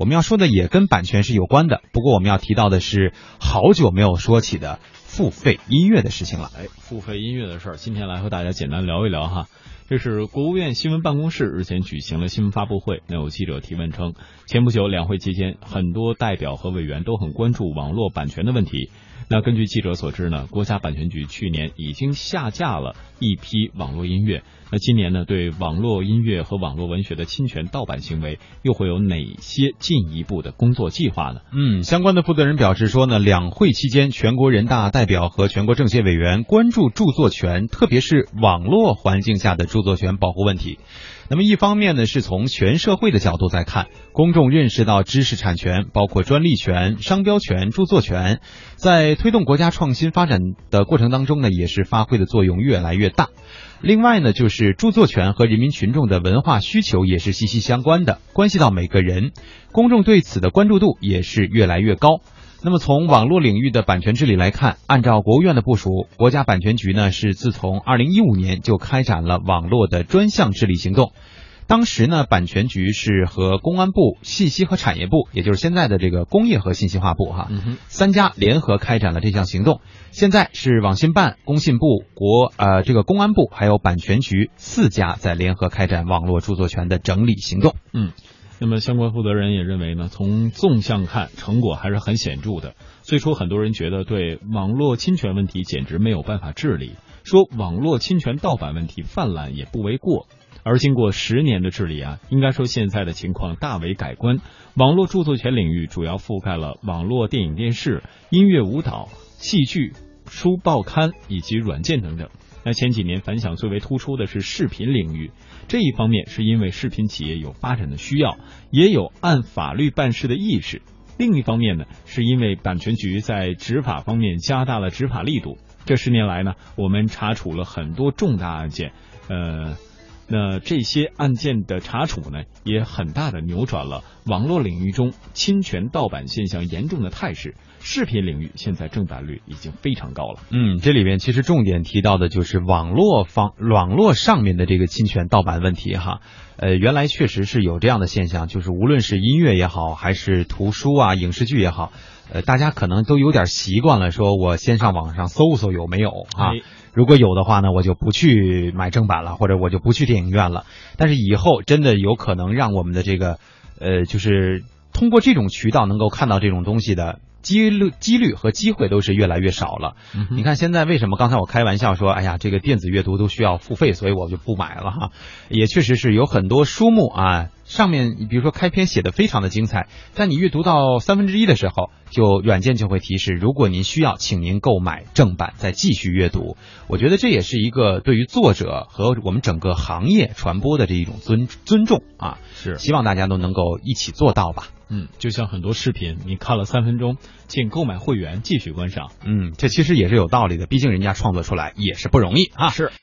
我们要说的也跟版权是有关的，不过我们要提到的是好久没有说起的付费音乐的事情了。哎，付费音乐的事儿，今天来和大家简单聊一聊哈。这是国务院新闻办公室日前举行了新闻发布会，那有记者提问称，前不久两会期间，很多代表和委员都很关注网络版权的问题。那根据记者所知呢，国家版权局去年已经下架了一批网络音乐。那今年呢，对网络音乐和网络文学的侵权盗版行为，又会有哪些进一步的工作计划呢？嗯，相关的负责人表示说呢，两会期间，全国人大代表和全国政协委员关注著作权，特别是网络环境下的著作权保护问题。那么一方面呢，是从全社会的角度在看，公众认识到知识产权，包括专利权、商标权、著作权，在推动国家创新发展的过程当中呢，也是发挥的作用越来越大。另外呢，就是著作权和人民群众的文化需求也是息息相关的，关系到每个人，公众对此的关注度也是越来越高。那么从网络领域的版权治理来看，按照国务院的部署，国家版权局呢是自从二零一五年就开展了网络的专项治理行动。当时呢，版权局是和公安部、信息和产业部，也就是现在的这个工业和信息化部哈，三家联合开展了这项行动。现在是网信办、工信部、国呃这个公安部还有版权局四家在联合开展网络著作权的整理行动。嗯。那么，相关负责人也认为呢，从纵向看，成果还是很显著的。最初，很多人觉得对网络侵权问题简直没有办法治理，说网络侵权盗版问题泛滥也不为过。而经过十年的治理啊，应该说现在的情况大为改观。网络著作权领域主要覆盖了网络电影、电视、音乐、舞蹈、戏剧、书报刊以及软件等等。那前几年反响最为突出的是视频领域，这一方面是因为视频企业有发展的需要，也有按法律办事的意识；另一方面呢，是因为版权局在执法方面加大了执法力度。这十年来呢，我们查处了很多重大案件，呃，那这些案件的查处呢，也很大的扭转了网络领域中侵权盗版现象严重的态势。视频领域现在正版率已经非常高了。嗯，这里边其实重点提到的就是网络方网络上面的这个侵权盗版问题哈。呃，原来确实是有这样的现象，就是无论是音乐也好，还是图书啊、影视剧也好，呃，大家可能都有点习惯了，说我先上网上搜搜有没有啊。如果有的话呢，我就不去买正版了，或者我就不去电影院了。但是以后真的有可能让我们的这个呃，就是通过这种渠道能够看到这种东西的。几率、几率和机会都是越来越少了。你看现在为什么？刚才我开玩笑说，哎呀，这个电子阅读都需要付费，所以我就不买了哈。也确实是有很多书目啊，上面比如说开篇写的非常的精彩，但你阅读到三分之一的时候，就软件就会提示，如果您需要，请您购买正版再继续阅读。我觉得这也是一个对于作者和我们整个行业传播的这一种尊尊重啊。是，希望大家都能够一起做到吧。嗯，就像很多视频，你看了三分钟，请购买会员继续观赏。嗯，这其实也是有道理的，毕竟人家创作出来也是不容易啊。是。